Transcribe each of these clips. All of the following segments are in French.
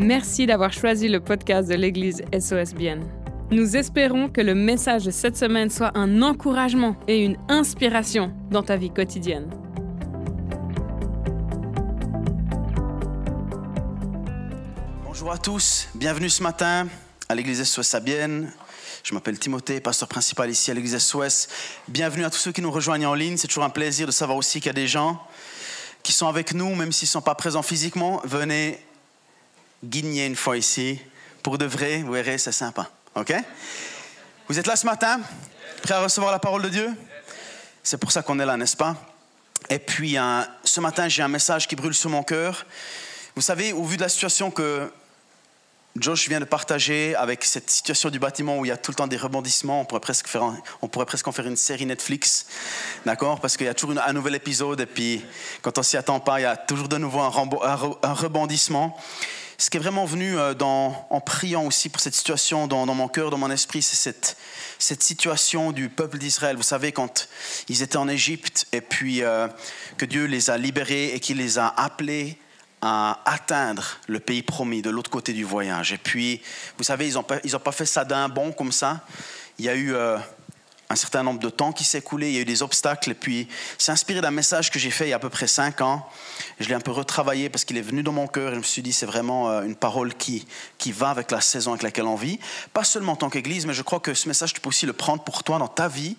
Merci d'avoir choisi le podcast de l'Église SOS Bien. Nous espérons que le message de cette semaine soit un encouragement et une inspiration dans ta vie quotidienne. Bonjour à tous, bienvenue ce matin à l'église SOS Sabienne. Je m'appelle Timothée, pasteur principal ici à l'église SOS. Bienvenue à tous ceux qui nous rejoignent en ligne. C'est toujours un plaisir de savoir aussi qu'il y a des gens qui sont avec nous, même s'ils ne sont pas présents physiquement. Venez guigner une fois ici. Pour de vrai, vous verrez, c'est sympa. OK? Vous êtes là ce matin? Prêt à recevoir la parole de Dieu? C'est pour ça qu'on est là, n'est-ce pas? Et puis, euh, ce matin, j'ai un message qui brûle sur mon cœur. Vous savez, au vu de la situation que Josh vient de partager avec cette situation du bâtiment où il y a tout le temps des rebondissements. On pourrait presque, faire on pourrait presque en faire une série Netflix, d'accord? Parce qu'il y a toujours un nouvel épisode et puis quand on s'y attend pas, il y a toujours de nouveau un rebondissement. Ce qui est vraiment venu euh, dans, en priant aussi pour cette situation dans, mon cœur, dans mon esprit, c'est cette, cette situation du peuple d'Israël. Vous savez, quand ils étaient en Égypte et puis euh, que Dieu les a libérés et qu'il les a appelés à atteindre le pays promis de l'autre côté du voyage. Et puis, vous savez, ils n'ont pas, pas fait ça d'un bond comme ça. Il y a eu euh, un certain nombre de temps qui s'est écoulé, il y a eu des obstacles. Et puis, c'est inspiré d'un message que j'ai fait il y a à peu près cinq ans. Je l'ai un peu retravaillé parce qu'il est venu dans mon cœur et je me suis dit, c'est vraiment euh, une parole qui, qui va avec la saison avec laquelle on vit. Pas seulement en tant qu'Église, mais je crois que ce message, tu peux aussi le prendre pour toi dans ta vie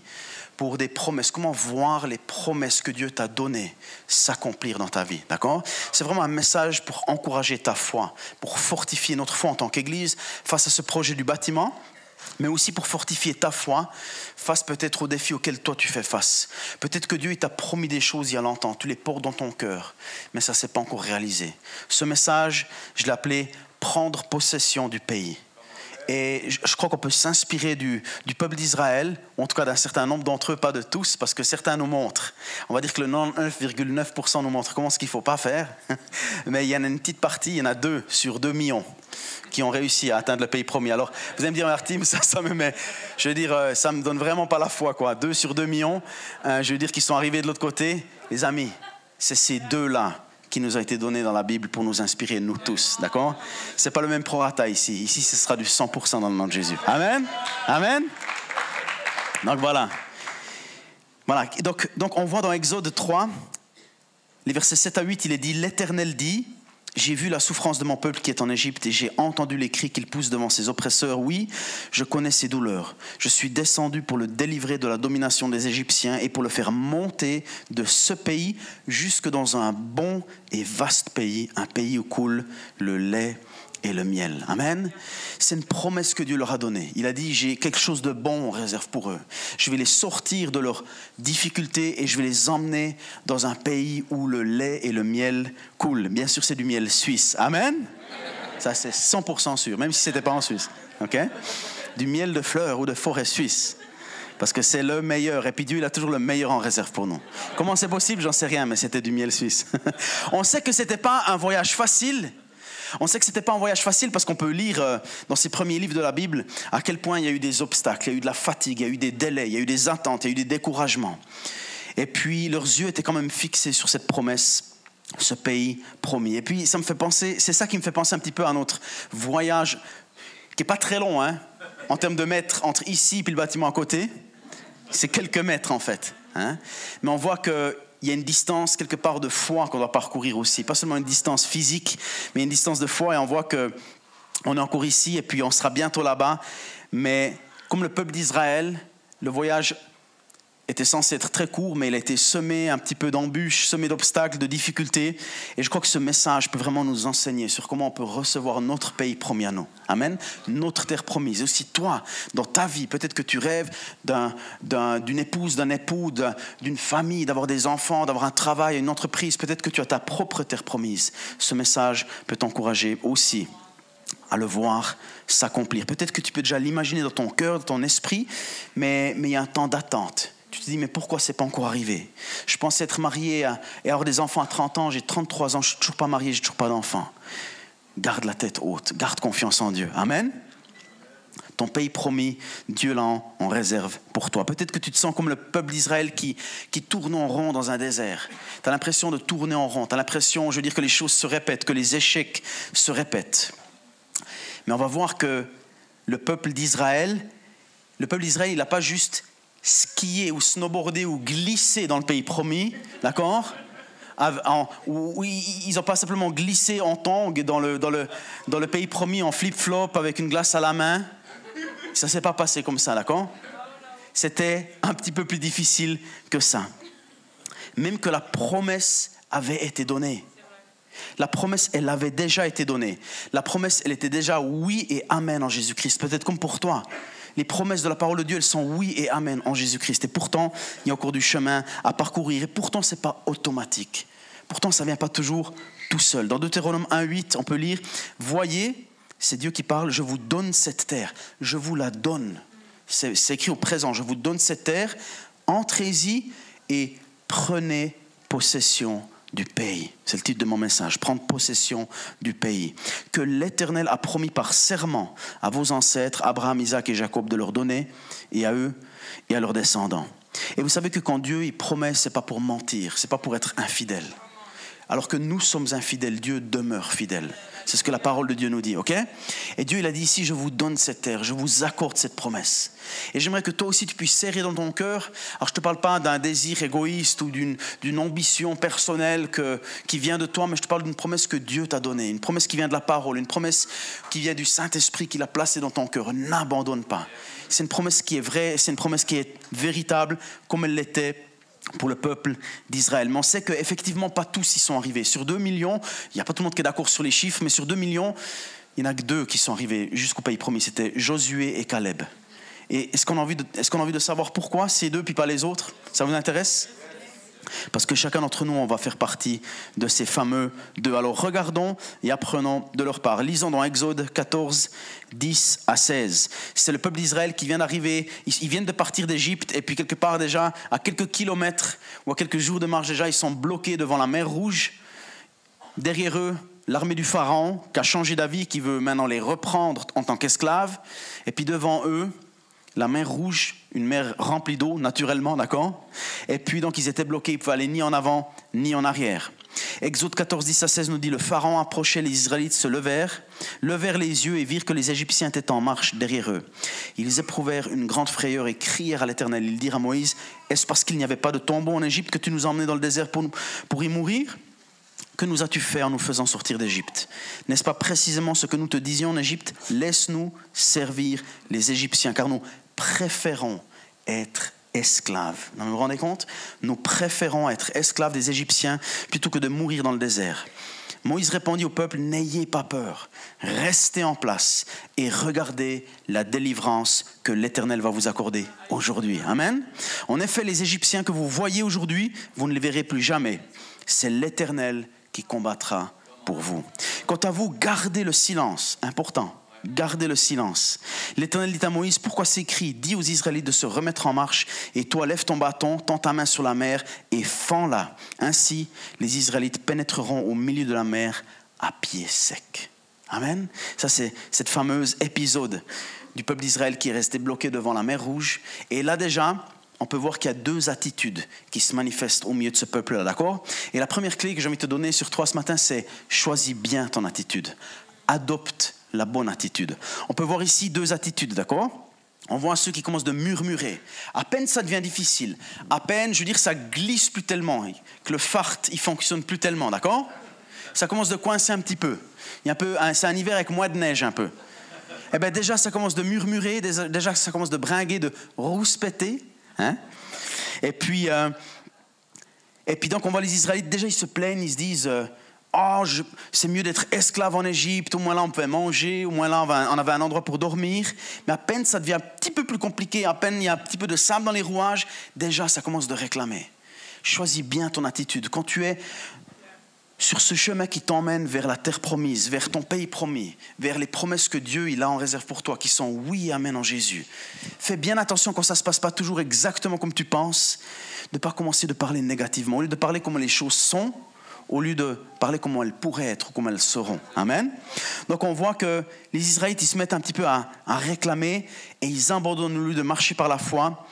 pour des promesses. Comment voir les promesses que Dieu t'a données s'accomplir dans ta vie. D'accord? C'est vraiment un message pour encourager ta foi, pour fortifier notre foi en tant qu'Église face à ce projet du bâtiment mais aussi pour fortifier ta foi face peut-être aux défis auxquels toi tu fais face. Peut-être que Dieu t'a promis des choses il y a longtemps, tu les portes dans ton cœur, mais ça ne s'est pas encore réalisé. Ce message, je l'ai appelé Prendre possession du pays. Et je crois qu'on peut s'inspirer du, peuple d'Israël, en tout cas d'un certain nombre d'entre eux, pas de tous, parce que certains nous montrent. On va dire que le 99,9% nous montre comment ce qu'il ne faut pas faire. Mais il y en a une petite partie, il y en a deux sur deux millions qui ont réussi à atteindre le pays promis. Alors, vous allez me dire, Martin, ça, ça me met, je veux dire, euh, ça me donne vraiment pas la foi, quoi. Deux sur deux millions, euh, je veux dire qu'ils sont arrivés de l'autre côté. Les amis, c'est ces deux-là qui nous a été donné dans la Bible pour nous inspirer, nous tous. D'accord? C'est pas le même prorata ici. Ici, ce sera du 100% dans le nom de Jésus. Amen? Amen? Donc voilà. Voilà. Donc, donc on voit dans Exode 3, les versets 7 à 8, il est dit L'Éternel dit j'ai vu la souffrance de mon peuple qui est en Égypte et j'ai entendu les cris qu'il pousse devant ses oppresseurs. Oui, je connais ses douleurs. Je suis descendu pour le délivrer de la domination des Égyptiens et pour le faire monter de ce pays jusque dans un bon et vaste pays, un pays où coule le lait et le miel. Amen. C'est une promesse que Dieu leur a donnée. Il a dit, j'ai quelque chose de bon en réserve pour eux. Je vais les sortir de leurs difficultés et je vais les emmener dans un pays où le lait et le miel coulent. Bien sûr, c'est du miel suisse. Amen. Ça, c'est 100% sûr, même si ce n'était pas en Suisse. OK? Du miel de fleurs ou de forêt suisse. Parce que c'est le meilleur. Et puis Dieu, il a toujours le meilleur en réserve pour nous. Comment c'est possible? J'en sais rien, mais c'était du miel suisse. On sait que ce n'était pas un voyage facile on sait que ce n'était pas un voyage facile parce qu'on peut lire euh, dans ces premiers livres de la Bible à quel point il y a eu des obstacles, il y a eu de la fatigue, il y a eu des délais, il y a eu des attentes, il y a eu des découragements. Et puis leurs yeux étaient quand même fixés sur cette promesse, ce pays promis. Et puis ça me fait penser, c'est ça qui me fait penser un petit peu à notre voyage qui n'est pas très long, hein, en termes de mètres entre ici et le bâtiment à côté. C'est quelques mètres en fait. Hein. Mais on voit que il y a une distance quelque part de foi qu'on doit parcourir aussi. Pas seulement une distance physique, mais une distance de foi. Et on voit que on est encore ici et puis on sera bientôt là-bas. Mais comme le peuple d'Israël, le voyage était censé être très court, mais il a été semé un petit peu d'embûches, semé d'obstacles, de difficultés. Et je crois que ce message peut vraiment nous enseigner sur comment on peut recevoir notre pays promis à nous. Amen. Notre terre promise. Et aussi toi, dans ta vie, peut-être que tu rêves d'une épouse, d'un époux, d'une famille, d'avoir des enfants, d'avoir un travail, une entreprise. Peut-être que tu as ta propre terre promise. Ce message peut t'encourager aussi à le voir s'accomplir. Peut-être que tu peux déjà l'imaginer dans ton cœur, dans ton esprit, mais, mais il y a un temps d'attente. Tu te dis, mais pourquoi c'est pas encore arrivé? Je pensais être marié et avoir des enfants à 30 ans, j'ai 33 ans, je suis toujours pas marié, j'ai toujours pas d'enfants. Garde la tête haute, garde confiance en Dieu. Amen ton pays promis, Dieu l'a en réserve pour toi. Peut-être que tu te sens comme le peuple d'Israël qui, qui tourne en rond dans un désert. Tu as l'impression de tourner en rond. Tu as l'impression, je veux dire, que les choses se répètent, que les échecs se répètent. Mais on va voir que le peuple d'Israël, le peuple d'Israël, il n'a pas juste skié ou snowboardé ou glissé dans le pays promis, d'accord? Ils n'ont pas simplement glissé en le, dans le, dans le pays promis en flip-flop avec une glace à la main. Ça ne s'est pas passé comme ça, d'accord? C'était un petit peu plus difficile que ça. Même que la promesse avait été donnée. La promesse, elle avait déjà été donnée. La promesse, elle était déjà oui et amen en Jésus-Christ. Peut-être comme pour toi. Les promesses de la parole de Dieu, elles sont oui et amen en Jésus-Christ. Et pourtant, il y a encore du chemin à parcourir. Et pourtant, ce n'est pas automatique. Pourtant, ça ne vient pas toujours tout seul. Dans Deutéronome 1.8, on peut lire, Voyez, c'est Dieu qui parle, je vous donne cette terre. Je vous la donne. C'est écrit au présent, je vous donne cette terre. Entrez-y et prenez possession du pays. C'est le titre de mon message, prendre possession du pays. Que l'Éternel a promis par serment à vos ancêtres, Abraham, Isaac et Jacob, de leur donner, et à eux et à leurs descendants. Et vous savez que quand Dieu il promet, c'est pas pour mentir, c'est pas pour être infidèle. Alors que nous sommes infidèles, Dieu demeure fidèle. C'est ce que la parole de Dieu nous dit, ok? Et Dieu, il a dit ici, je vous donne cette terre, je vous accorde cette promesse. Et j'aimerais que toi aussi, tu puisses serrer dans ton cœur. Alors, je ne te parle pas d'un désir égoïste ou d'une ambition personnelle qui vient de toi, mais je te parle d'une promesse que Dieu t'a donnée, une promesse qui vient de la parole, une promesse qui vient du Saint-Esprit qu'il a placée dans ton cœur. N'abandonne pas. C'est une promesse qui est vraie, c'est une promesse qui est véritable, comme elle l'était pour le peuple d'Israël. Mais on sait qu'effectivement, pas tous y sont arrivés. Sur 2 millions, il n'y a pas tout le monde qui est d'accord sur les chiffres, mais sur 2 millions, il n'y en a que deux qui sont arrivés jusqu'au pays promis. C'était Josué et Caleb. Et est-ce qu'on a, envie de, est-ce qu'on a envie de savoir pourquoi ces deux puis pas les autres? Ça vous intéresse? Parce que chacun d'entre nous, on va faire partie de ces fameux deux. Alors regardons et apprenons de leur part. Lisons dans Exode 14, 10 à 16. C'est le peuple d'Israël qui vient d'arriver, ils viennent de partir d'Égypte et puis quelque part déjà, à quelques kilomètres ou à quelques jours de marche déjà, ils sont bloqués devant la mer Rouge. Derrière eux, l'armée du Pharaon qui a changé d'avis, qui veut maintenant les reprendre en tant qu'esclaves. Et puis devant eux, la mer Rouge, une mer remplie d'eau, naturellement, d'accord? Et puis donc ils étaient bloqués, ils ne pouvaient aller ni en avant ni en arrière. Exode 14, 10 à 16 nous dit, le Pharaon approchait, les Israélites se levèrent, levèrent les yeux et virent que les Égyptiens étaient en marche derrière eux. Ils éprouvèrent une grande frayeur et crièrent à l'Éternel. Ils dirent à Moïse, est-ce parce qu'il n'y avait pas de tombeau en Égypte que tu nous as emmenés dans le désert pour, pour y mourir? Que nous as-tu fait en nous faisant sortir d'Égypte? N'est-ce pas précisément ce que nous te disions en Égypte? Laisse-nous servir les Égyptiens, car nous préférons être esclaves. Vous vous rendez compte? Nous préférons être esclaves des Égyptiens plutôt que de mourir dans le désert. Moïse répondit au peuple, N'ayez pas peur, restez en place et regardez la délivrance que l'Éternel va vous accorder aujourd'hui. Amen. En effet, les Égyptiens que vous voyez aujourd'hui, vous ne les verrez plus jamais. C'est l'Éternel qui combattra pour vous. Quant à vous, gardez le silence, important gardez le silence. L'Éternel dit à Moïse, pourquoi s'écrit Dis aux Israélites de se remettre en marche, et toi lève ton bâton, tends ta main sur la mer, et fends-la. Ainsi, les Israélites pénétreront au milieu de la mer à pied sec. Amen. Ça, c'est cette fameuse épisode du peuple d'Israël qui est resté bloqué devant la mer Rouge. Et là déjà, on peut voir qu'il y a deux attitudes qui se manifestent au milieu de ce peuple-là, d'accord? Et la première clé que j'ai envie de te donner sur toi ce matin, c'est choisis bien ton attitude. Adopte la bonne attitude. On peut voir ici deux attitudes, d'accord? On voit ceux qui commencent de murmurer. À peine ça devient difficile, à peine, je veux dire, ça glisse plus tellement, que le fart, il fonctionne plus tellement, d'accord? Ça commence de coincer un petit peu. Il y a un peu, c'est un hiver avec moins de neige un peu. Eh bien déjà, ça commence de murmurer, déjà, ça commence de bringuer, de rouspéter. Hein? Et puis, euh, et puis donc on voit les Israélites, déjà ils se plaignent, ils se disent, euh, oh, c'est mieux d'être esclave en Égypte, au moins là on pouvait manger, au moins là on avait un endroit pour dormir. Mais à peine ça devient un petit peu plus compliqué, à peine il y a un petit peu de sable dans les rouages, déjà ça commence de réclamer. Choisis bien ton attitude. Quand tu es sur ce chemin qui t'emmène vers la terre promise, vers ton pays promis, vers les promesses que Dieu il a en réserve pour toi, qui sont oui, amen en Jésus. Fais bien attention quand ça ne se passe pas toujours exactement comme tu penses, de ne pas commencer de parler négativement. Au lieu de parler comme les choses sont, au lieu de parler comment elles pourraient être ou comment elles seront. Amen. Donc on voit que les Israélites, ils se mettent un petit peu à, réclamer et ils abandonnent au lieu de marcher par la foi.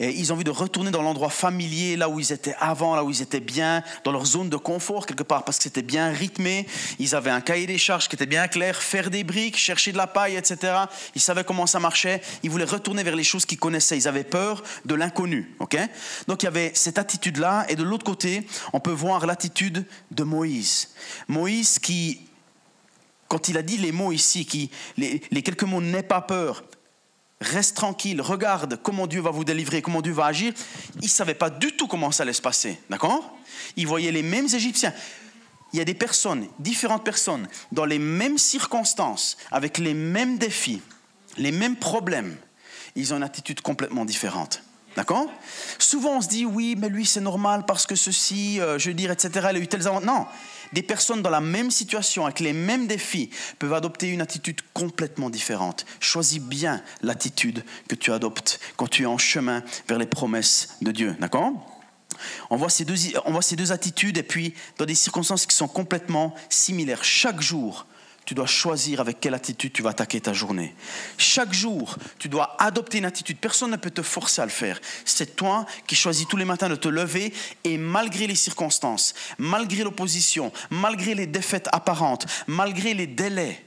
Et ils ont envie de retourner dans l'endroit familier, là où ils étaient avant, là où ils étaient bien, dans leur zone de confort quelque part, parce que c'était bien rythmé. Ils avaient un cahier des charges qui était bien clair, faire des briques, chercher de la paille, etc. Ils savaient comment ça marchait. Ils voulaient retourner vers les choses qu'ils connaissaient. Ils avaient peur de l'inconnu. ok? Donc il y avait cette attitude-là. Et de l'autre côté, on peut voir l'attitude de Moïse. Moïse qui quand il a dit les mots ici, qui, les, les quelques mots n'aie pas peur, reste tranquille, regarde comment Dieu va vous délivrer, comment Dieu va agir, il ne savait pas du tout comment ça allait se passer. D'accord? Il voyait les mêmes Égyptiens. Il y a des personnes, différentes personnes, dans les mêmes circonstances, avec les mêmes défis, les mêmes problèmes. Ils ont une attitude complètement différente. D'accord? Souvent on se dit oui, mais lui c'est normal parce que ceci, euh, je veux dire, etc. Il a eu tels avantages. Non, des personnes dans la même situation, avec les mêmes défis, peuvent adopter une attitude complètement différente. Choisis bien l'attitude que tu adoptes quand tu es en chemin vers les promesses de Dieu. D'accord? On voit, ces deux, on voit ces deux attitudes et puis dans des circonstances qui sont complètement similaires. Chaque jour, tu dois choisir avec quelle attitude tu vas attaquer ta journée. Chaque jour, tu dois adopter une attitude. Personne ne peut te forcer à le faire. C'est toi qui choisis tous les matins de te lever et malgré les circonstances, malgré l'opposition, malgré les défaites apparentes, malgré les délais,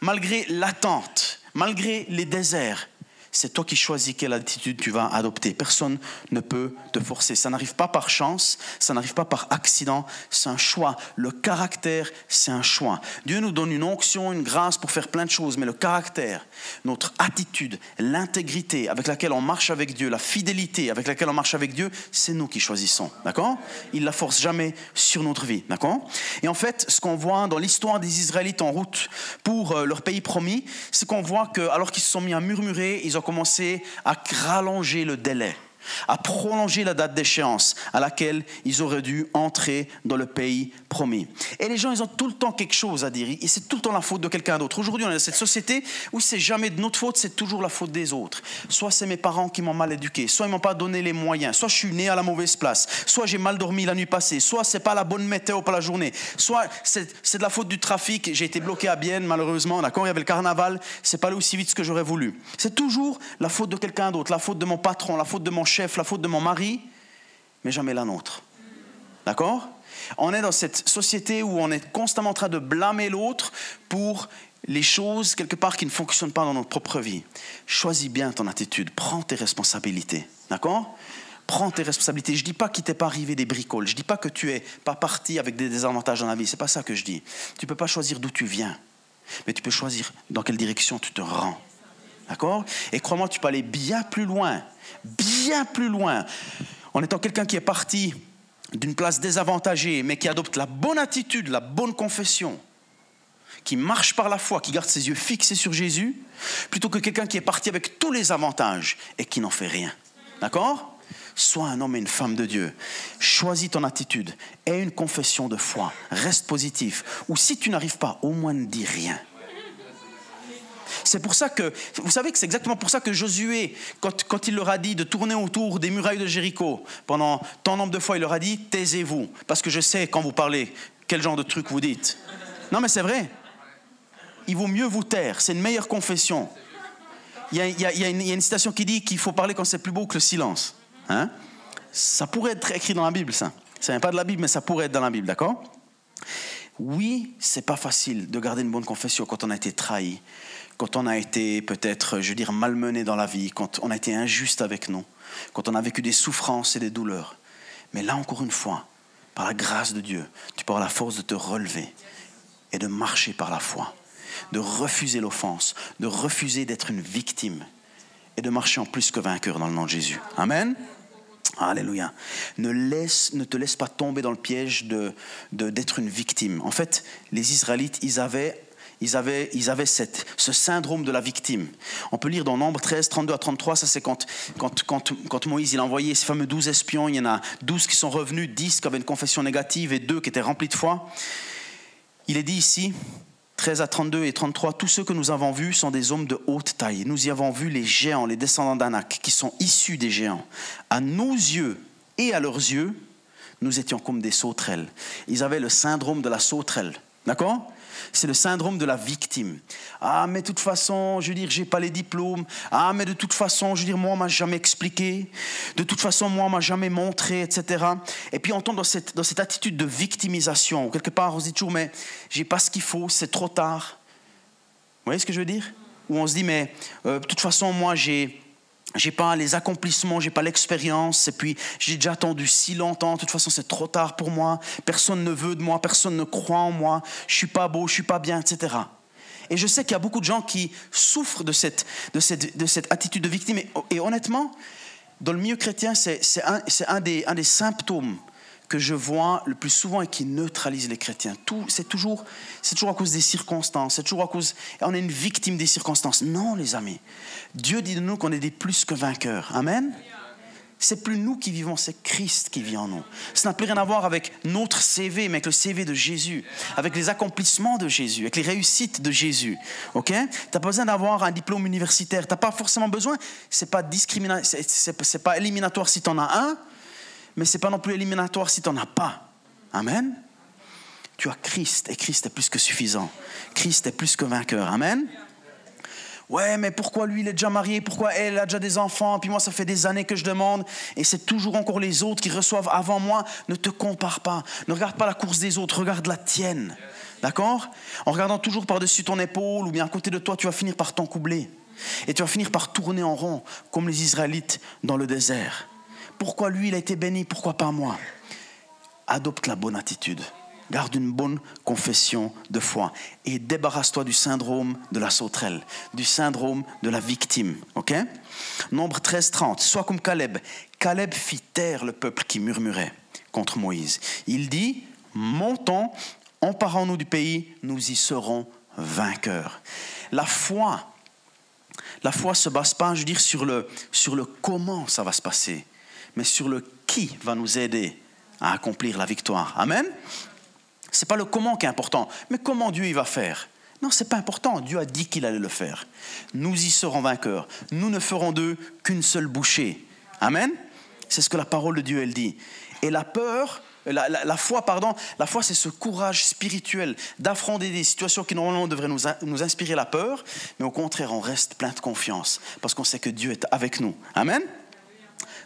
malgré l'attente, malgré les déserts, c'est toi qui choisis quelle attitude tu vas adopter. Personne ne peut te forcer. Ça n'arrive pas par chance, ça n'arrive pas par accident, c'est un choix. Le caractère, c'est un choix. Dieu nous donne une onction, une grâce pour faire plein de choses, mais le caractère, notre attitude, l'intégrité avec laquelle on marche avec Dieu, la fidélité avec laquelle on marche avec Dieu, c'est nous qui choisissons. D'accord? Il la force jamais sur notre vie. D'accord? Et en fait, ce qu'on voit dans l'histoire des Israélites en route pour euh, leur pays promis, c'est qu'on voit que alors qu'ils se sont mis à murmurer, ils ont commencé à rallonger le délai à prolonger la date d'échéance à laquelle ils auraient dû entrer dans le pays promis. Et les gens, ils ont tout le temps quelque chose à dire, et c'est tout le temps la faute de quelqu'un d'autre. Aujourd'hui, on est dans cette société où c'est jamais de notre faute, c'est toujours la faute des autres. Soit c'est mes parents qui m'ont mal éduqué, soit ils m'ont pas donné les moyens, soit je suis né à la mauvaise place, soit j'ai mal dormi la nuit passée, soit c'est pas la bonne météo pour la journée, soit c'est de la faute du trafic, j'ai été bloqué à Bienne malheureusement, d'accord, il y avait le carnaval, c'est pas allé aussi vite que j'aurais voulu. C'est toujours la faute de quelqu'un d'autre, la faute de mon patron, la faute de mon chef, la faute de mon mari, mais jamais la nôtre. D'accord? On est dans cette société où on est constamment en train de blâmer l'autre pour les choses quelque part qui ne fonctionnent pas dans notre propre vie. Choisis bien ton attitude, prends tes responsabilités. D'accord? Prends tes responsabilités. Je ne dis pas qu'il t'est pas arrivé des bricoles. Je ne dis pas que tu es pas parti avec des désavantages dans la vie. C'est pas ça que je dis. Tu peux pas choisir d'où tu viens, mais tu peux choisir dans quelle direction tu te rends. D'accord? Et crois-moi, tu peux aller bien plus loin, bien plus loin, en étant quelqu'un qui est parti d'une place désavantagée, mais qui adopte la bonne attitude, la bonne confession, qui marche par la foi, qui garde ses yeux fixés sur Jésus, plutôt que quelqu'un qui est parti avec tous les avantages et qui n'en fait rien. D'accord? Sois un homme et une femme de Dieu. Choisis ton attitude. Aie une confession de foi. Reste positif. Ou si tu n'arrives pas, au moins ne dis rien. C'est pour ça que, vous savez que c'est exactement pour ça que Josué, quand, il leur a dit de tourner autour des murailles de Jéricho, pendant tant nombre de fois, il leur a dit, taisez-vous, parce que je sais quand vous parlez, quel genre de truc vous dites. Non mais c'est vrai. Il vaut mieux vous taire, c'est une meilleure confession. Il y, a, une, citation qui dit qu'il faut parler quand c'est plus beau que le silence. Hein? Ça pourrait être écrit dans la Bible, ça. Ça vient pas de la Bible, mais ça pourrait être dans la Bible, d'accord? Oui, c'est pas facile de garder une bonne confession quand on a été trahi, quand on a été peut-être, je veux dire, malmené dans la vie, quand on a été injuste avec nous, quand on a vécu des souffrances et des douleurs. Mais là, encore une fois, par la grâce de Dieu, tu peux avoir la force de te relever et de marcher par la foi, de refuser l'offense, de refuser d'être une victime et de marcher en plus que vainqueur dans le nom de Jésus. Amen. Alléluia. Ne, laisse, ne te laisse pas tomber dans le piège de, d'être une victime. En fait, les Israélites, ils avaient ils avaient, ils avaient cette, ce syndrome de la victime. On peut lire dans Nombre 13, 32 à 33, ça c'est quand, quand, quand, quand, Moïse il a envoyé ces fameux 12 espions, il y en a 12 qui sont revenus, 10 qui avaient une confession négative et 2 qui étaient remplis de foi. Il est dit ici, 13 à 32 et 33, tous ceux que nous avons vus sont des hommes de haute taille. Nous y avons vu les géants, les descendants d'Anak, qui sont issus des géants. À nos yeux et à leurs yeux, nous étions comme des sauterelles. Ils avaient le syndrome de la sauterelle. D'accord? C'est le syndrome de la victime. Ah, mais de toute façon, je veux dire, j'ai pas les diplômes. Ah, mais de toute façon, je veux dire, moi, on m'a jamais expliqué. De toute façon, moi, on m'a jamais montré, etc. Et puis, on tombe dans cette, dans cette attitude de victimisation. Quelque part, on se dit toujours, mais j'ai pas ce qu'il faut, c'est trop tard. Vous voyez ce que je veux dire? Ou on se dit, mais euh, de toute façon, moi, j'ai j'ai pas les accomplissements, j'ai pas l'expérience, et puis j'ai déjà attendu si longtemps, de toute façon c'est trop tard pour moi, personne ne veut de moi, personne ne croit en moi, je suis pas beau, je suis pas bien, etc. Et je sais qu'il y a beaucoup de gens qui souffrent de cette, de cette, de cette attitude de victime, et, honnêtement, dans le milieu chrétien, c'est un des symptômes que je vois le plus souvent et qui neutralise les chrétiens. Tout, c'est toujours, c'est toujours à cause des circonstances. C'est toujours à cause. On est une victime des circonstances. Non, les amis. Dieu dit de nous qu'on est des plus que vainqueurs. Amen. C'est plus nous qui vivons, c'est Christ qui vit en nous. Ça n'a plus rien à voir avec notre CV, mais avec le CV de Jésus, avec les accomplissements de Jésus, avec les réussites de Jésus. Ok? T'as pas besoin d'avoir un diplôme universitaire. T'as pas forcément besoin. C'est pas discriminatoire, c'est pas éliminatoire si tu en as un mais ce n'est pas non plus éliminatoire si tu n'en as pas. Amen. Tu as Christ et Christ est plus que suffisant. Christ est plus que vainqueur. Amen. Ouais, mais pourquoi lui, il est déjà marié? Pourquoi elle a déjà des enfants? Puis moi, ça fait des années que je demande. Et c'est toujours encore les autres qui reçoivent avant moi. Ne te compare pas. Ne regarde pas la course des autres. Regarde la tienne. D'accord? En regardant toujours par-dessus ton épaule ou bien à côté de toi, tu vas finir par t'encoubler. Et tu vas finir par tourner en rond, comme les Israélites dans le désert. Pourquoi lui, il a été béni, pourquoi pas moi? Adopte la bonne attitude. Garde une bonne confession de foi et débarrasse-toi du syndrome de la sauterelle, du syndrome de la victime. Ok? Nombre 13, 30. Sois comme Caleb. Caleb fit taire le peuple qui murmurait contre Moïse. Il dit Montons, emparons-nous du pays, nous y serons vainqueurs. La foi, la foi se base pas, je dire, sur le, sur le comment ça va se passer, mais sur le qui va nous aider à accomplir la victoire. Amen. C'est pas le comment qui est important, mais comment Dieu y va faire. Non, c'est pas important. Dieu a dit qu'il allait le faire. Nous y serons vainqueurs. Nous ne ferons d'eux qu'une seule bouchée. Amen. C'est ce que la parole de Dieu elle dit. Et la peur, la, foi, pardon, la foi, c'est ce courage spirituel d'affronter des situations qui normalement devraient nous, nous, inspirer la peur, mais au contraire, on reste plein de confiance parce qu'on sait que Dieu est avec nous. Amen.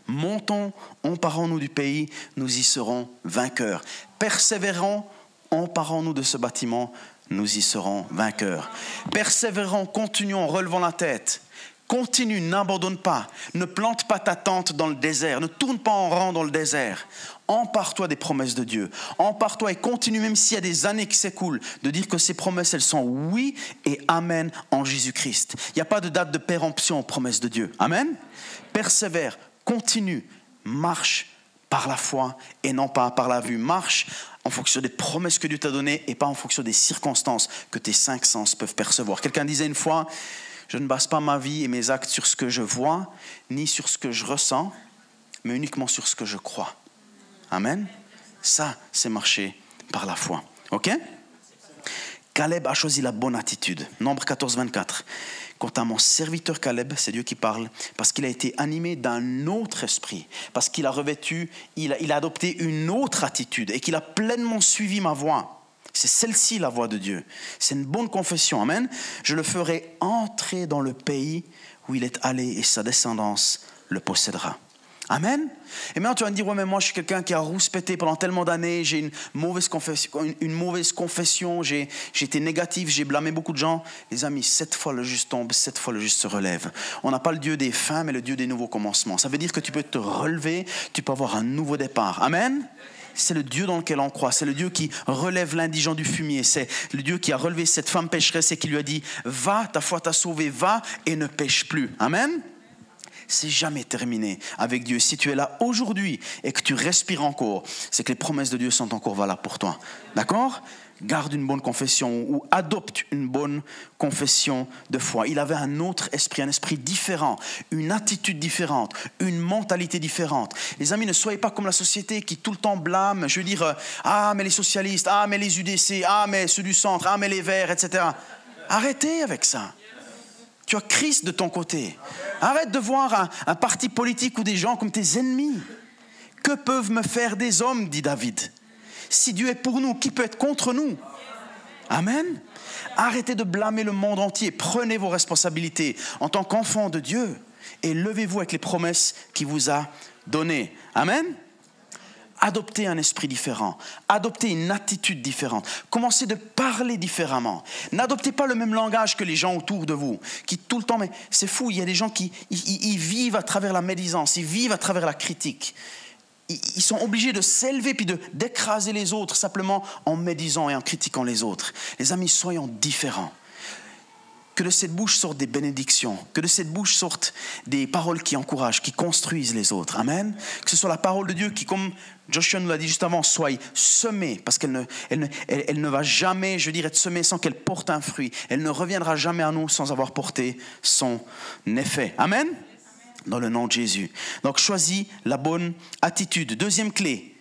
Montons, emparons-nous du pays, nous y serons vainqueurs. Persévérons, emparons-nous de ce bâtiment, nous y serons vainqueurs. Persévérons, continuons, relevant la tête. Continue, n'abandonne pas. Ne plante pas ta tente dans le désert. Ne tourne pas en rang dans le désert. Empare-toi des promesses de Dieu. Empare-toi et continue, même s'il y a des années qui s'écoulent, de dire que ces promesses, elles sont oui et amen en Jésus-Christ. Il n'y a pas de date de péremption aux promesses de Dieu. Amen. Persévère, continue, marche par la foi et non pas par la vue. Marche en fonction des promesses que Dieu t'a données et pas en fonction des circonstances que tes cinq sens peuvent percevoir. Quelqu'un disait une fois, je ne base pas ma vie et mes actes sur ce que je vois, ni sur ce que je ressens, mais uniquement sur ce que je crois. Amen. Ça, c'est marcher par la foi. OK? Caleb a choisi la bonne attitude. Nombre 14, 24. Quant à mon serviteur Caleb, c'est Dieu qui parle, parce qu'il a été animé d'un autre esprit, parce qu'il a revêtu, il a, adopté une autre attitude et qu'il a pleinement suivi ma voix. C'est celle-ci la voix de Dieu. C'est une bonne confession. Amen. Je le ferai entrer dans le pays où il est allé et sa descendance le possédera. Amen. Et maintenant, tu vas me dire, ouais, mais moi, je suis quelqu'un qui a rouspété pendant tellement d'années, j'ai une mauvaise confession, une, mauvaise confession j'ai, été négatif, j'ai blâmé beaucoup de gens. Les amis, cette fois le juste tombe, cette fois le juste se relève. On n'a pas le Dieu des fins, mais le Dieu des nouveaux commencements. Ça veut dire que tu peux te relever, tu peux avoir un nouveau départ. Amen. C'est le Dieu dans lequel on croit. C'est le Dieu qui relève l'indigent du fumier. C'est le Dieu qui a relevé cette femme pécheresse et qui lui a dit, va, ta foi t'a sauvé, va et ne pêche plus. Amen c'est jamais terminé avec Dieu. Si tu es là aujourd'hui et que tu respires encore, c'est que les promesses de Dieu sont encore valables pour toi. D'accord? Garde une bonne confession ou adopte une bonne confession de foi. Il avait un autre esprit, un esprit différent, une attitude différente, une mentalité différente. Les amis, ne soyez pas comme la société qui tout le temps blâme, je veux dire, ah mais les socialistes, ah mais les UDC, ah mais ceux du centre, ah mais les verts, etc. Arrêtez avec ça. Tu as Christ de ton côté. Arrête de voir un, parti politique ou des gens comme tes ennemis. Que peuvent me faire des hommes dit David. Si Dieu est pour nous, qui peut être contre nous? Amen. Arrêtez de blâmer le monde entier. Prenez vos responsabilités en tant qu'enfant de Dieu et levez-vous avec les promesses qu'il vous a données. Amen. Adoptez un esprit différent, adoptez une attitude différente, commencez de parler différemment. N'adoptez pas le même langage que les gens autour de vous, qui tout le temps, mais c'est fou, il y a des gens qui ils, vivent à travers la médisance, ils vivent à travers la critique. Ils, sont obligés de s'élever puis d'écraser les autres simplement en médisant et en critiquant les autres. Les amis, soyons différents que de cette bouche sortent des bénédictions, que de cette bouche sortent des paroles qui encouragent, qui construisent les autres. Amen. Que ce soit la parole de Dieu qui, comme Joshua nous l'a dit juste avant, soit semée, parce qu'elle ne, elle ne, va jamais, je dirais, être semée sans qu'elle porte un fruit. Elle ne reviendra jamais à nous sans avoir porté son effet. Amen. Dans le nom de Jésus. Donc choisis la bonne attitude. Deuxième clé,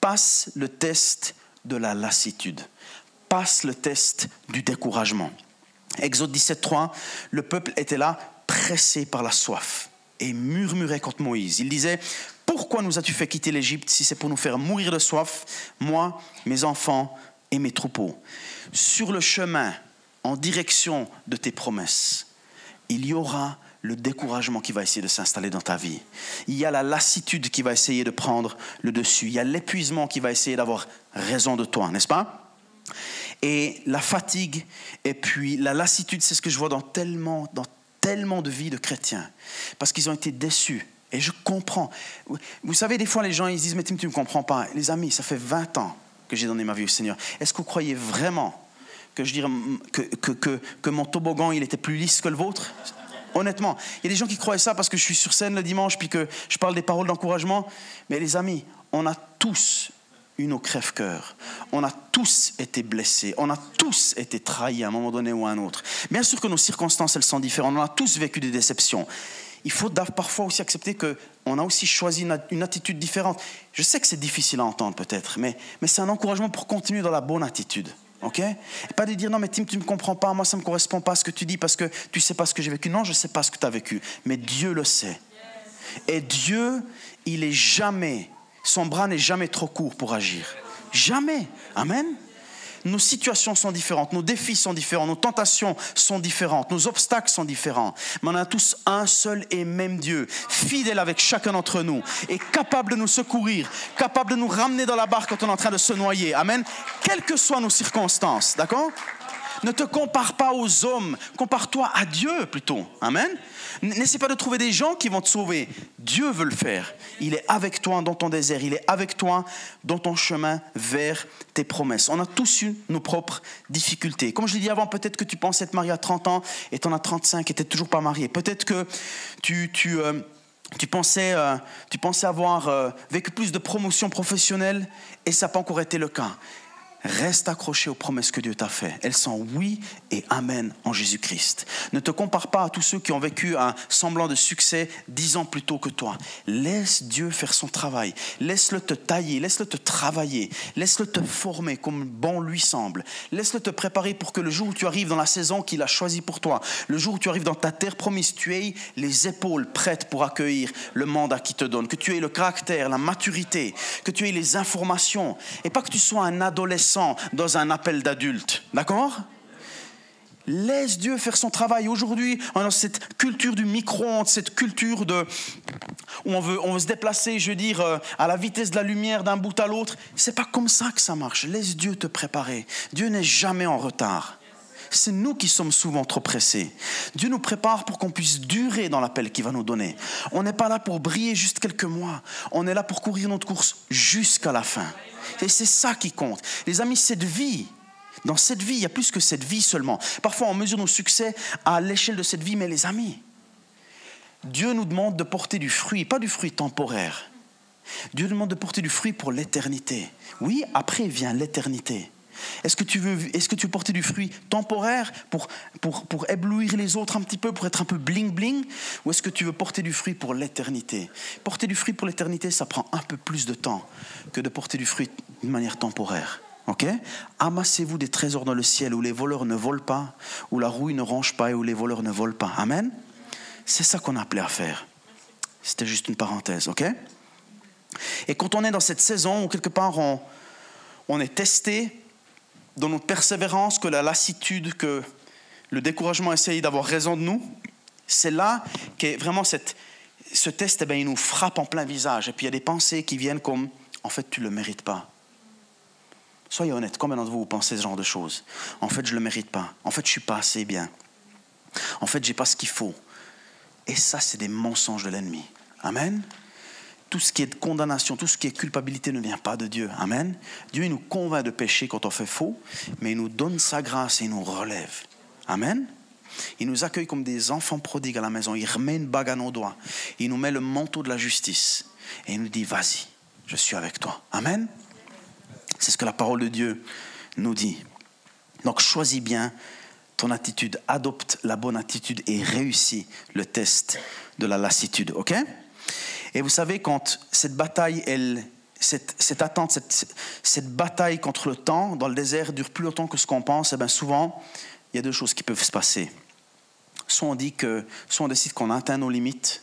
passe le test de la lassitude. Passe le test du découragement. Exode 17.3, le peuple était là, pressé par la soif, et murmurait contre Moïse. Il disait, pourquoi nous as-tu fait quitter l'Égypte si c'est pour nous faire mourir de soif, moi, mes enfants et mes troupeaux? Sur le chemin, en direction de tes promesses, il y aura le découragement qui va essayer de s'installer dans ta vie. Il y a la lassitude qui va essayer de prendre le dessus. Il y a l'épuisement qui va essayer d'avoir raison de toi, n'est-ce pas? Et la fatigue et puis la lassitude, c'est ce que je vois dans tellement, dans tellement de vies de chrétiens. Parce qu'ils ont été déçus. Et je comprends. Vous savez, des fois, les gens ils disent Mais tu ne comprends pas. Les amis, ça fait 20 ans que j'ai donné ma vie au Seigneur. Est-ce que vous croyez vraiment que, je dirais, que, que, que, que mon toboggan il était plus lisse que le vôtre? Honnêtement, il y a des gens qui croient ça parce que je suis sur scène le dimanche puis que je parle des paroles d'encouragement. Mais les amis, on a tous une au crève-cœur. On a tous été blessés, on a tous été trahis à un moment donné ou à un autre. Bien sûr que nos circonstances, elles sont différentes, on a tous vécu des déceptions. Il faut parfois aussi accepter qu'on a aussi choisi une, attitude différente. Je sais que c'est difficile à entendre peut-être, mais, mais c'est un encouragement pour continuer dans la bonne attitude. OK? Et pas de dire non mais Tim tu ne me comprends pas, moi ça ne me correspond pas à ce que tu dis parce que tu sais pas ce que j'ai vécu. Non, je ne sais pas ce que tu as vécu, mais Dieu le sait. Et Dieu, il est jamais son bras n'est jamais trop court pour agir. Jamais. Amen. Nos situations sont différentes, nos défis sont différents, nos tentations sont différentes, nos obstacles sont différents. Mais on a tous un seul et même Dieu, fidèle avec chacun d'entre nous et capable de nous secourir, capable de nous ramener dans la barque quand on est en train de se noyer. Amen. Quelles que soient nos circonstances, d'accord? Ne te compare pas aux hommes, compare-toi à Dieu plutôt. Amen. N'essaie pas de trouver des gens qui vont te sauver. Dieu veut le faire. Il est avec toi dans ton désert. Il est avec toi dans ton chemin vers tes promesses. On a tous eu nos propres difficultés. Comme je l'ai dit avant, peut-être que tu pensais être marié à 30 ans et tu en as 35 et tu n'es toujours pas marié. Peut-être que tu... tu euh, tu pensais, euh, tu pensais avoir euh, vécu plus de promotions professionnelles et ça n'a pas encore été le cas. Reste accroché aux promesses que Dieu t'a faites. Elles sont oui et amen en Jésus-Christ. Ne te compare pas à tous ceux qui ont vécu un semblant de succès dix ans plus tôt que toi. Laisse Dieu faire son travail. Laisse-le te tailler, laisse-le te travailler, laisse-le te former comme bon lui semble. Laisse-le te préparer pour que le jour où tu arrives dans la saison qu'il a choisie pour toi, le jour où tu arrives dans ta terre promise, tu aies les épaules prêtes pour accueillir le mandat qu'il te donne, que tu aies le caractère, la maturité, que tu aies les informations et pas que tu sois un adolescent dans un appel d'adulte. D'accord? Laisse Dieu faire son travail. Aujourd'hui, on a cette culture du micro-ondes, cette culture de, où on veut, on veut se déplacer, je veux dire, euh, à la vitesse de la lumière d'un bout à l'autre. C'est pas comme ça que ça marche. Laisse Dieu te préparer. Dieu n'est jamais en retard. C'est nous qui sommes souvent trop pressés. Dieu nous prépare pour qu'on puisse durer dans l'appel qu'il va nous donner. On n'est pas là pour briller juste quelques mois. On est là pour courir notre course jusqu'à la fin. Et c'est ça qui compte. Les amis, cette vie, dans cette vie, il y a plus que cette vie seulement. Parfois, on mesure nos succès à l'échelle de cette vie, mais les amis, Dieu nous demande de porter du fruit, pas du fruit temporaire. Dieu nous demande de porter du fruit pour l'éternité. Oui, après vient l'éternité. Est-ce que tu veux, est-ce que tu veux porter du fruit temporaire pour, pour, pour éblouir les autres un petit peu, pour être un peu bling bling, ou est-ce que tu veux porter du fruit pour l'éternité? Porter du fruit pour l'éternité, ça prend un peu plus de temps que de porter du fruit d'une manière temporaire. Ok? Amassez-vous des trésors dans le ciel où les voleurs ne volent pas, où la rouille ne range pas et où les voleurs ne volent pas. Amen? C'est ça qu'on a appelé à faire. C'était juste une parenthèse, ok? Et quand on est dans cette saison où quelque part on, on est testé, dans notre persévérance que la lassitude, que le découragement essaye d'avoir raison de nous. C'est là que vraiment cette, ce test, eh bien, il nous frappe en plein visage. Et puis il y a des pensées qui viennent comme, en fait, tu ne le mérites pas. Soyez honnête, combien d'entre vous, vous pensez ce genre de choses? En fait, je ne le mérite pas. En fait, je ne suis pas assez bien. En fait, je n'ai pas ce qu'il faut. Et ça, c'est des mensonges de l'ennemi. Amen. Tout ce qui est condamnation, tout ce qui est culpabilité ne vient pas de Dieu. Amen. Dieu nous convainc de pécher quand on fait faux, mais il nous donne sa grâce et il nous relève. Amen. Il nous accueille comme des enfants prodigues à la maison. Il remet une bague à nos doigts. Il nous met le manteau de la justice. Et il nous dit, vas-y, je suis avec toi. Amen. C'est ce que la parole de Dieu nous dit. Donc choisis bien ton attitude, adopte la bonne attitude et réussis le test de la lassitude. OK? Et vous savez, quand cette bataille, cette, attente, cette, bataille contre le temps dans le désert dure plus longtemps que ce qu'on pense, et eh bien souvent, il y a deux choses qui peuvent se passer. Soit on dit que, soit on décide qu'on atteint nos limites,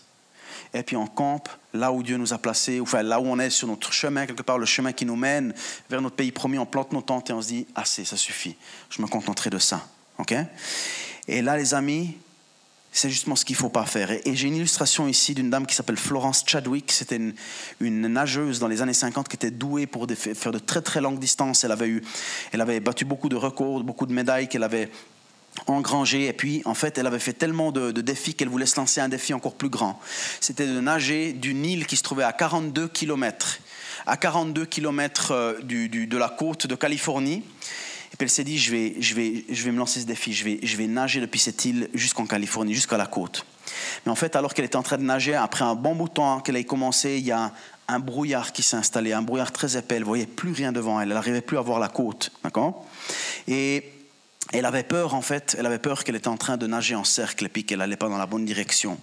et puis on campe là où Dieu nous a placés, enfin là où on est sur notre chemin, quelque part le chemin qui nous mène vers notre pays promis, on plante nos tentes et on se dit, assez, ça suffit, je me contenterai de ça. ok? Et là, les amis, c'est justement ce qu'il ne faut pas faire. Et, j'ai une illustration ici d'une dame qui s'appelle Florence Chadwick. C'était une, nageuse dans les années 50 qui était douée pour faire de très très longues distances. Elle avait, eu, elle avait battu beaucoup de records, beaucoup de médailles qu'elle avait engrangé. Et puis, en fait, elle avait fait tellement de, défis qu'elle voulait se lancer un défi encore plus grand. C'était de nager d'une île qui se trouvait à 42 km, à 42 km euh, de la côte de Californie. Et puis elle s'est dit, je vais, je, vais, je vais me lancer ce défi, je vais, je vais nager depuis cette île jusqu'en Californie, jusqu'à la côte. Mais en fait, alors qu'elle était en train de nager, après un bon bout de temps qu'elle ait commencé, il y a un brouillard qui s'est installé, un brouillard très épais, elle voyait plus rien devant elle, elle n'arrivait plus à voir la côte. D'accord? Et elle avait peur, en fait, elle avait peur qu'elle était en train de nager en cercle et puis qu'elle n'allait pas dans la bonne direction.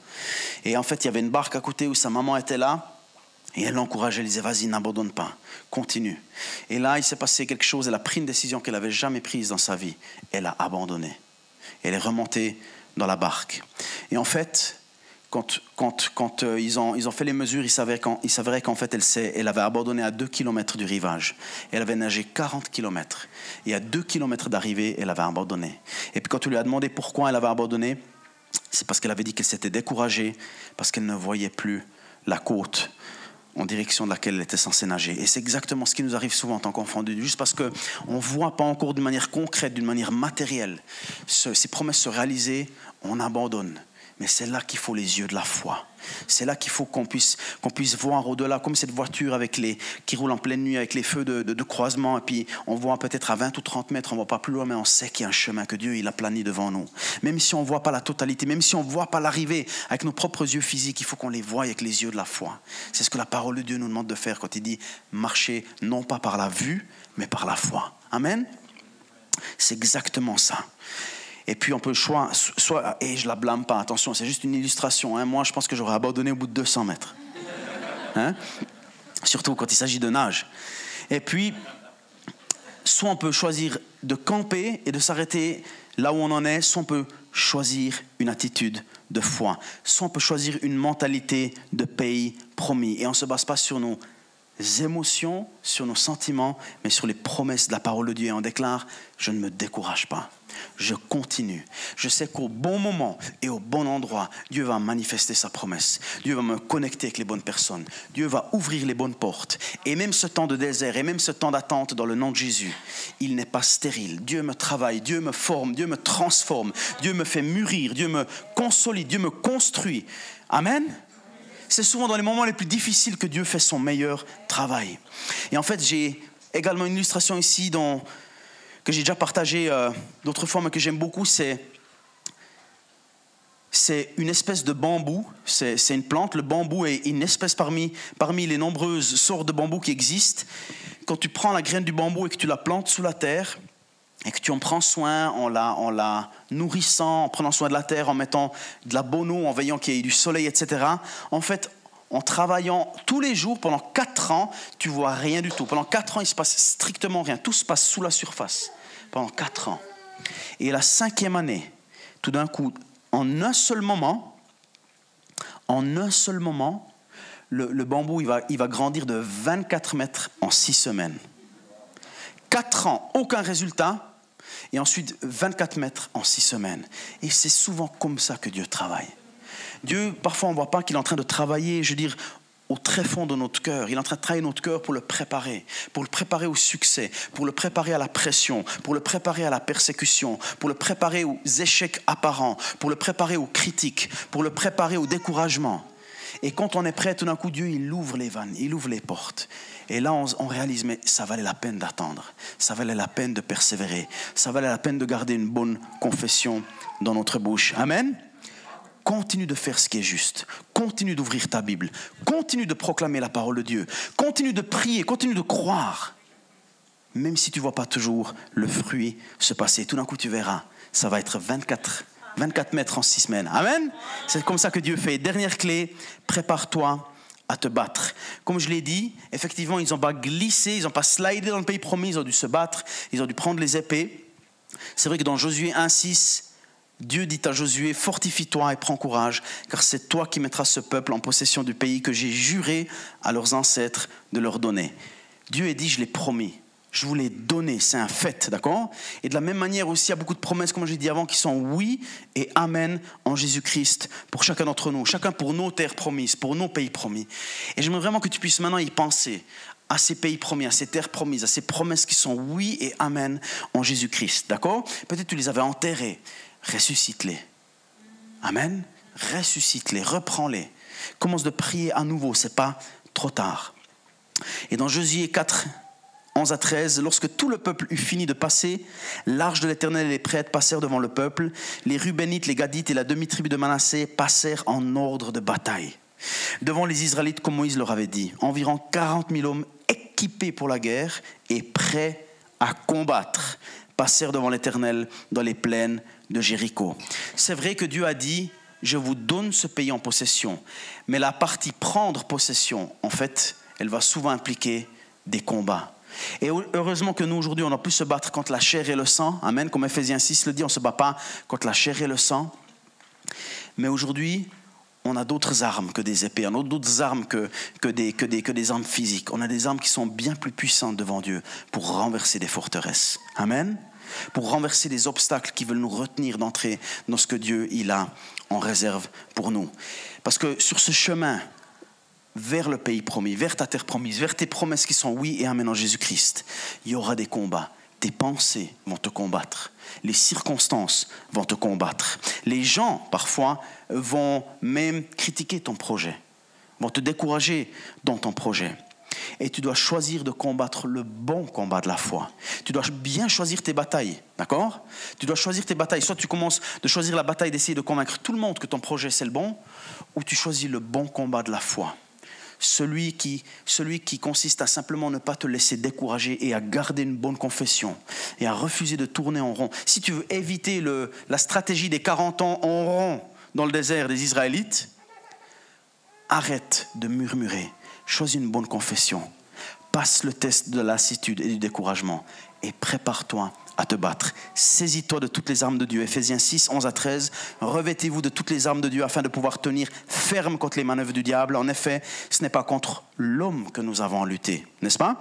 Et en fait, il y avait une barque à côté où sa maman était là. Et elle l'encourageait, elle disait, vas-y, n'abandonne pas, continue. Et là, il s'est passé quelque chose, elle a pris une décision qu'elle n'avait jamais prise dans sa vie. Elle a abandonné. Elle est remontée dans la barque. Et en fait, quand, euh, ils, ont, ils, ont, fait les mesures, il s'avérait qu'en fait, elle, elle, avait abandonné à 2 km du rivage. Elle avait nagé 40 km. Et à 2 km d'arrivée, elle avait abandonné. Et puis quand tu lui as demandé pourquoi elle avait abandonné, c'est parce qu'elle avait dit qu'elle s'était découragée, parce qu'elle ne voyait plus la côte en direction de laquelle elle était censée nager. Et c'est exactement ce qui nous arrive souvent en tant qu'enfant de Dieu, juste parce qu'on ne voit pas encore d'une manière concrète, d'une manière matérielle, ces promesses se réaliser, on abandonne. Mais c'est là qu'il faut les yeux de la foi. C'est là qu'il faut qu'on puisse, puisse voir au-delà, comme cette voiture avec les, qui roule en pleine nuit avec les feux de, croisement, et puis on voit peut-être à 20 ou 30 mètres, on ne voit pas plus loin, mais on sait qu'il y a un chemin que Dieu il a plané devant nous. Même si on ne voit pas la totalité, même si on ne voit pas l'arrivée avec nos propres yeux physiques, il faut qu'on les voie avec les yeux de la foi. C'est ce que la parole de Dieu nous demande de faire quand il dit marcher non pas par la vue, mais par la foi. Amen. C'est exactement ça. Et puis on peut choisir, soit, et je la blâme pas, attention, c'est juste une illustration. Hein. Moi, je pense que j'aurais abandonné au bout de 200 mètres. Hein? Surtout quand il s'agit de nage. Et puis, soit on peut choisir de camper et de s'arrêter là où on en est, soit on peut choisir une attitude de foi, soit on peut choisir une mentalité de pays promis. Et on ne se base pas sur nos émotions, sur nos sentiments, mais sur les promesses de la parole de Dieu. Et on déclare, je ne me décourage pas je continue. Je sais qu'au bon moment et au bon endroit, Dieu va manifester sa promesse. Dieu va me connecter avec les bonnes personnes. Dieu va ouvrir les bonnes portes. Et même ce temps de désert et même ce temps d'attente dans le nom de Jésus, il n'est pas stérile. Dieu me travaille, Dieu me forme, Dieu me transforme, Dieu me fait mûrir, Dieu me consolide, Dieu me construit. Amen. C'est souvent dans les moments les plus difficiles que Dieu fait son meilleur travail. Et en fait, j'ai également une illustration ici dont que j'ai déjà partagé euh, d'autres fois, mais que j'aime beaucoup, c'est c'est une espèce de bambou, c'est une plante. Le bambou est une espèce parmi, parmi les nombreuses sortes de bambou qui existent. Quand tu prends la graine du bambou et que tu la plantes sous la terre, et que tu en prends soin en la, en la nourrissant, en prenant soin de la terre, en mettant de la bonne eau, en veillant qu'il y ait du soleil, etc., en fait, en travaillant tous les jours pendant quatre ans, tu vois rien du tout. Pendant quatre ans, il se passe strictement rien. Tout se passe sous la surface. Pendant quatre ans. Et la cinquième année, tout d'un coup, en un seul moment, en un seul moment, le, bambou va, il va grandir de 24 mètres en six semaines. 4 ans, aucun résultat. Et ensuite, 24 mètres en 6 semaines. Et c'est souvent comme ça que Dieu travaille. Dieu, parfois, on ne voit pas qu'il est en train de travailler, je veux dire, au très fond de notre cœur. Il est en train de travailler notre cœur pour le préparer, pour le préparer au succès, pour le préparer à la pression, pour le préparer à la persécution, pour le préparer aux échecs apparents, pour le préparer aux critiques, pour le préparer au découragement. Et quand on est prêt, tout d'un coup, Dieu, il ouvre les vannes, il ouvre les portes. Et là, on, on réalise, mais ça valait la peine d'attendre, ça valait la peine de persévérer, ça valait la peine de garder une bonne confession dans notre bouche. Amen. Continue de faire ce qui est juste. Continue d'ouvrir ta Bible. Continue de proclamer la parole de Dieu. Continue de prier. Continue de croire. Même si tu ne vois pas toujours le fruit se passer. Tout d'un coup, tu verras. Ça va être 24, 24 mètres en 6 semaines. Amen. C'est comme ça que Dieu fait. Dernière clé, prépare-toi à te battre. Comme je l'ai dit, effectivement, ils n'ont pas glissé, ils n'ont pas slidé dans le pays promis, ils ont dû se battre, ils ont dû prendre les épées. C'est vrai que dans Josué 1, 6, Dieu dit à Josué, fortifie-toi et prends courage, car c'est toi qui mettras ce peuple en possession du pays que j'ai juré à leurs ancêtres de leur donner. Dieu a dit, je l'ai promis, je vous l'ai donné, c'est un fait, d'accord? Et de la même manière aussi, il y a beaucoup de promesses, comme j'ai dit avant, qui sont oui et amen en Jésus-Christ pour chacun d'entre nous, chacun pour nos terres promises, pour nos pays promis. Et j'aimerais vraiment que tu puisses maintenant y penser à ces pays promis, à ces terres promises, à ces promesses qui sont oui et amen en Jésus-Christ, d'accord? Peut-être tu les avais enterrées, ressuscite-les. Amen. Ressuscite-les, reprends-les. Commence de prier à nouveau, c'est pas trop tard. Et dans Josué 4, 11 à 13, lorsque tout le peuple eut fini de passer, l'arche de l'Éternel et les prêtres passèrent devant le peuple. Les Rubénites, les Gadites et la demi-tribu de Manassé passèrent en ordre de bataille. Devant les Israélites, comme Moïse leur avait dit, environ 40 000 hommes équipés pour la guerre et prêts à combattre passèrent devant l'Éternel dans les plaines de Jéricho. C'est vrai que Dieu a dit, je vous donne ce pays en possession, mais la partie prendre possession, en fait, elle va souvent impliquer des combats. Et heureusement que nous, aujourd'hui, on a pu se battre contre la chair et le sang. Amen. Comme Ephésiens 6 le dit, on ne se bat pas contre la chair et le sang. Mais aujourd'hui, on a d'autres armes que des épées, on a d'autres armes que, que, des, que, des, que des armes physiques. On a des armes qui sont bien plus puissantes devant Dieu pour renverser des forteresses. Amen pour renverser les obstacles qui veulent nous retenir d'entrer dans ce que Dieu il a en réserve pour nous. Parce que sur ce chemin vers le pays promis, vers ta terre promise, vers tes promesses qui sont oui et amen en Jésus-Christ, il y aura des combats. Tes pensées vont te combattre. Les circonstances vont te combattre. Les gens, parfois, vont même critiquer ton projet, vont te décourager dans ton projet. Et tu dois choisir de combattre le bon combat de la foi. Tu dois bien choisir tes batailles, d'accord? Tu dois choisir tes batailles. Soit tu commences de choisir la bataille d'essayer de convaincre tout le monde que ton projet c'est le bon, ou tu choisis le bon combat de la foi. Celui qui, celui qui consiste à simplement ne pas te laisser décourager et à garder une bonne confession et à refuser de tourner en rond. Si tu veux éviter le, la stratégie des 40 ans en rond dans le désert des Israélites, arrête de murmurer choisis une bonne confession, passe le test de lassitude et du découragement et prépare-toi à te battre. Saisis-toi de toutes les armes de Dieu. Ephésiens 6, 11 à 13. Revêtez-vous de toutes les armes de Dieu afin de pouvoir tenir ferme contre les manœuvres du diable. En effet, ce n'est pas contre l'homme que nous avons à lutter, n'est-ce pas?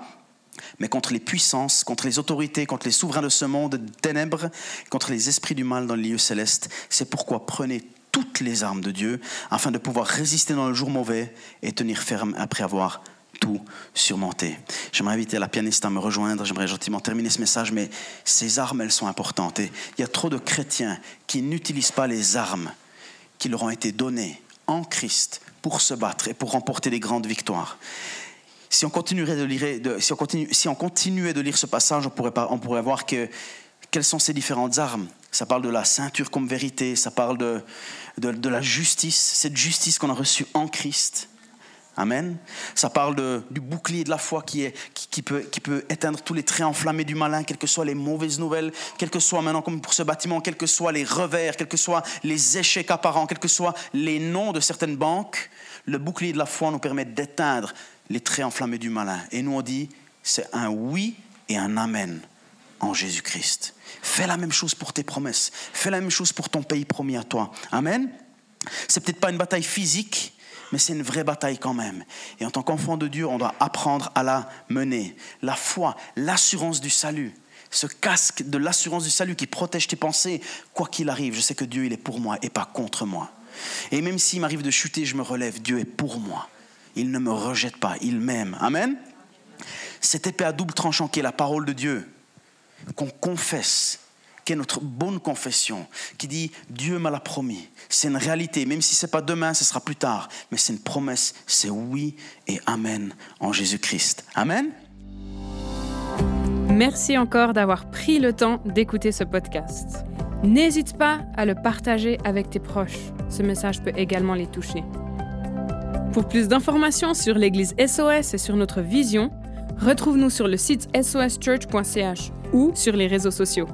Mais contre les puissances, contre les autorités, contre les souverains de ce monde de ténèbres, contre les esprits du mal dans les lieux célestes. C'est pourquoi prenez toutes les armes de Dieu afin de pouvoir résister dans le jour mauvais et tenir ferme après avoir tout surmonté. J'aimerais inviter la pianiste à me rejoindre, j'aimerais gentiment terminer ce message, mais ces armes, elles sont importantes. Et il y a trop de chrétiens qui n'utilisent pas les armes qui leur ont été données en Christ pour se battre et pour remporter des grandes victoires. Si on continuerait de lire, si on continuait de lire ce passage, on pourrait, on pourrait voir que quelles sont ces différentes armes? Ça parle de la ceinture comme vérité, ça parle de, de, la justice, cette justice qu'on a reçue en Christ. Amen. Ça parle du bouclier de la foi qui, peut, qui peut éteindre tous les traits enflammés du malin, quelles que soient les mauvaises nouvelles, quelles que soient maintenant comme pour ce bâtiment, quels que soient les revers, quels que soient les échecs apparents, quels que soient les noms de certaines banques. Le bouclier de la foi nous permet d'éteindre les traits enflammés du malin. Et nous on dit, c'est un oui et un amen en Jésus-Christ. Fais la même chose pour tes promesses. Fais la même chose pour ton pays promis à toi. Amen. C'est peut-être pas une bataille physique, mais c'est une vraie bataille quand même. Et en tant qu'enfant de Dieu, on doit apprendre à la mener. La foi, l'assurance du salut, ce casque de l'assurance du salut qui protège tes pensées, quoi qu'il arrive, je sais que Dieu, il est pour moi et pas contre moi. Et même s'il m'arrive de chuter, je me relève, Dieu est pour moi. Il ne me rejette pas, il m'aime. Amen. Cette épée à double tranchant qui est la parole de Dieu, qu'on confesse, qui est notre bonne confession, qui dit Dieu m'a l'a promis. C'est une réalité, même si ce n'est pas demain, ce sera plus tard, mais c'est une promesse, c'est oui et amen en Jésus-Christ. Amen. Merci encore d'avoir pris le temps d'écouter ce podcast. N'hésite pas à le partager avec tes proches. Ce message peut également les toucher. Pour plus d'informations sur l'Église SOS et sur notre vision, retrouve-nous sur le site soschurch.ch ou sur les réseaux sociaux.